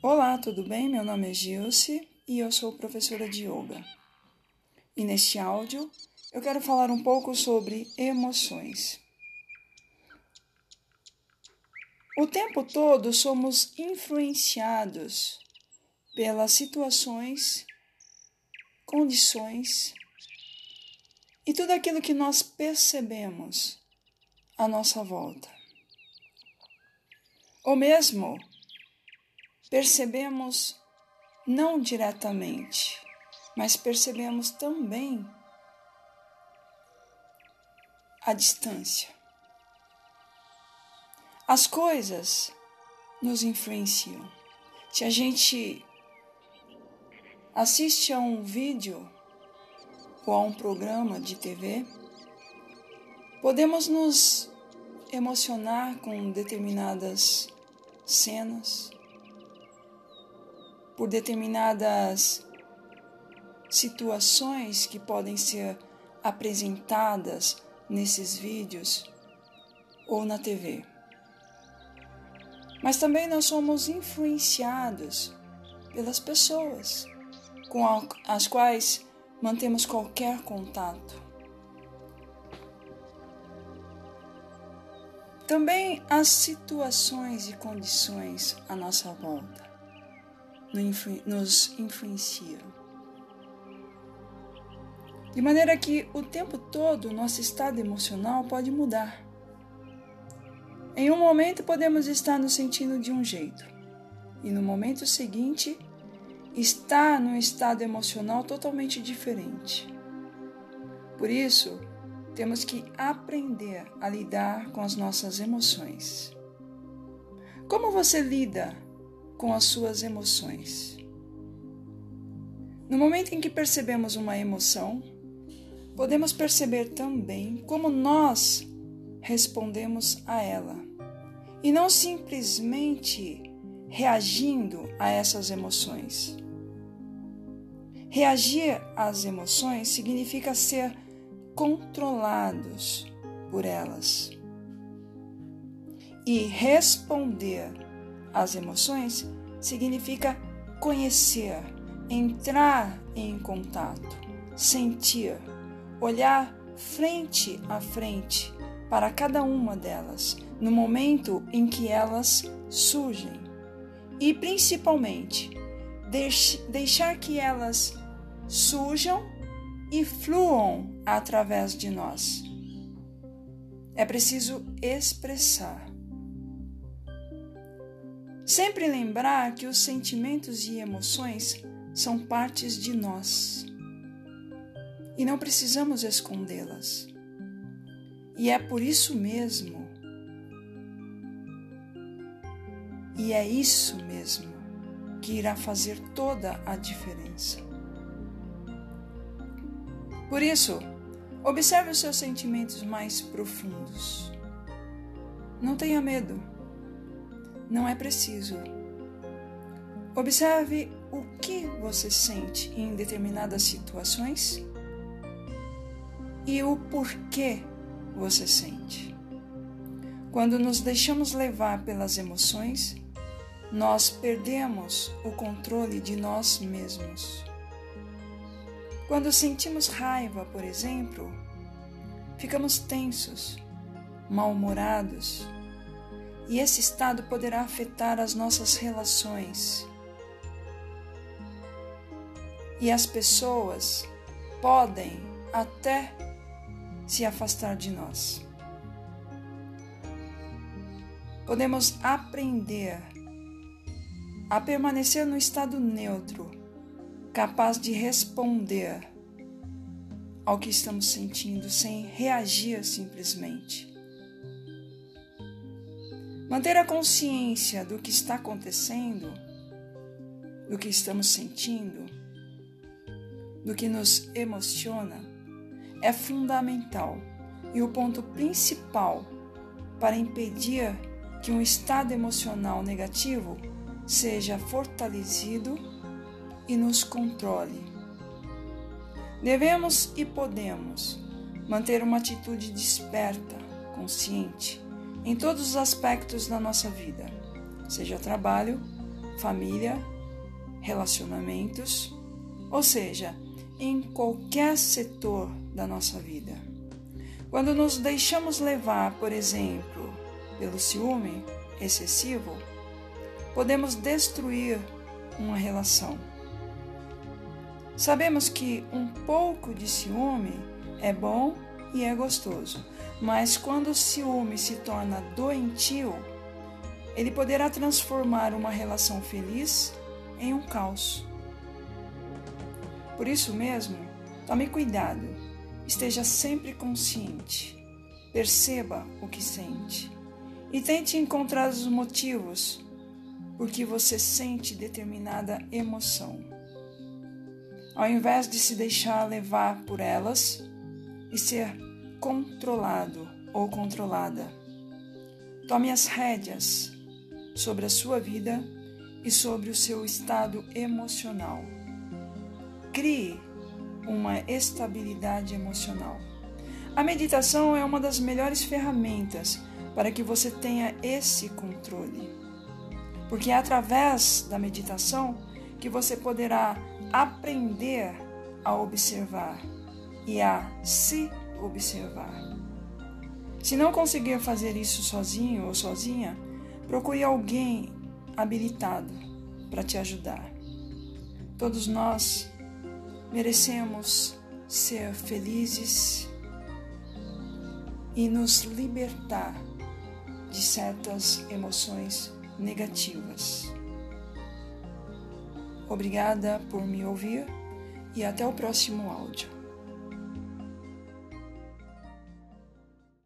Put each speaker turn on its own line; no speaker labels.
Olá, tudo bem? Meu nome é Gilce e eu sou professora de yoga. E neste áudio eu quero falar um pouco sobre emoções. O tempo todo somos influenciados pelas situações, condições e tudo aquilo que nós percebemos à nossa volta. Ou mesmo percebemos não diretamente, mas percebemos também a distância. As coisas nos influenciam. Se a gente assiste a um vídeo ou a um programa de TV, podemos nos emocionar com determinadas cenas, por determinadas situações que podem ser apresentadas nesses vídeos ou na TV. Mas também nós somos influenciados pelas pessoas com as quais mantemos qualquer contato. Também as situações e condições à nossa volta nos influenciam. De maneira que o tempo todo nosso estado emocional pode mudar. Em um momento podemos estar nos sentindo de um jeito, e no momento seguinte estar num estado emocional totalmente diferente. Por isso, temos que aprender a lidar com as nossas emoções. Como você lida com as suas emoções. No momento em que percebemos uma emoção, podemos perceber também como nós respondemos a ela e não simplesmente reagindo a essas emoções. Reagir às emoções significa ser controlados por elas. E responder as emoções significa conhecer, entrar em contato, sentir, olhar frente a frente para cada uma delas no momento em que elas surgem e principalmente deixar que elas surjam e fluam através de nós. É preciso expressar Sempre lembrar que os sentimentos e emoções são partes de nós e não precisamos escondê-las. E é por isso mesmo, e é isso mesmo que irá fazer toda a diferença. Por isso, observe os seus sentimentos mais profundos. Não tenha medo não é preciso. Observe o que você sente em determinadas situações e o porquê você sente. Quando nos deixamos levar pelas emoções, nós perdemos o controle de nós mesmos. Quando sentimos raiva, por exemplo, ficamos tensos, mal-humorados, e esse estado poderá afetar as nossas relações. E as pessoas podem até se afastar de nós. Podemos aprender a permanecer no estado neutro, capaz de responder ao que estamos sentindo sem reagir simplesmente. Manter a consciência do que está acontecendo, do que estamos sentindo, do que nos emociona, é fundamental e o ponto principal para impedir que um estado emocional negativo seja fortalecido e nos controle. Devemos e podemos manter uma atitude desperta, consciente em todos os aspectos da nossa vida, seja trabalho, família, relacionamentos, ou seja, em qualquer setor da nossa vida. Quando nos deixamos levar, por exemplo, pelo ciúme excessivo, podemos destruir uma relação. Sabemos que um pouco de ciúme é bom e é gostoso, mas quando o ciúme se torna doentio, ele poderá transformar uma relação feliz em um caos. Por isso mesmo, tome cuidado, esteja sempre consciente, perceba o que sente e tente encontrar os motivos por que você sente determinada emoção. Ao invés de se deixar levar por elas e ser controlado ou controlada, tome as rédeas sobre a sua vida e sobre o seu estado emocional. Crie uma estabilidade emocional. A meditação é uma das melhores ferramentas para que você tenha esse controle. Porque é através da meditação que você poderá aprender a observar e a se observar. Se não conseguir fazer isso sozinho ou sozinha, procure alguém habilitado para te ajudar. Todos nós merecemos ser felizes e nos libertar de certas emoções negativas. Obrigada por me ouvir e até o próximo áudio.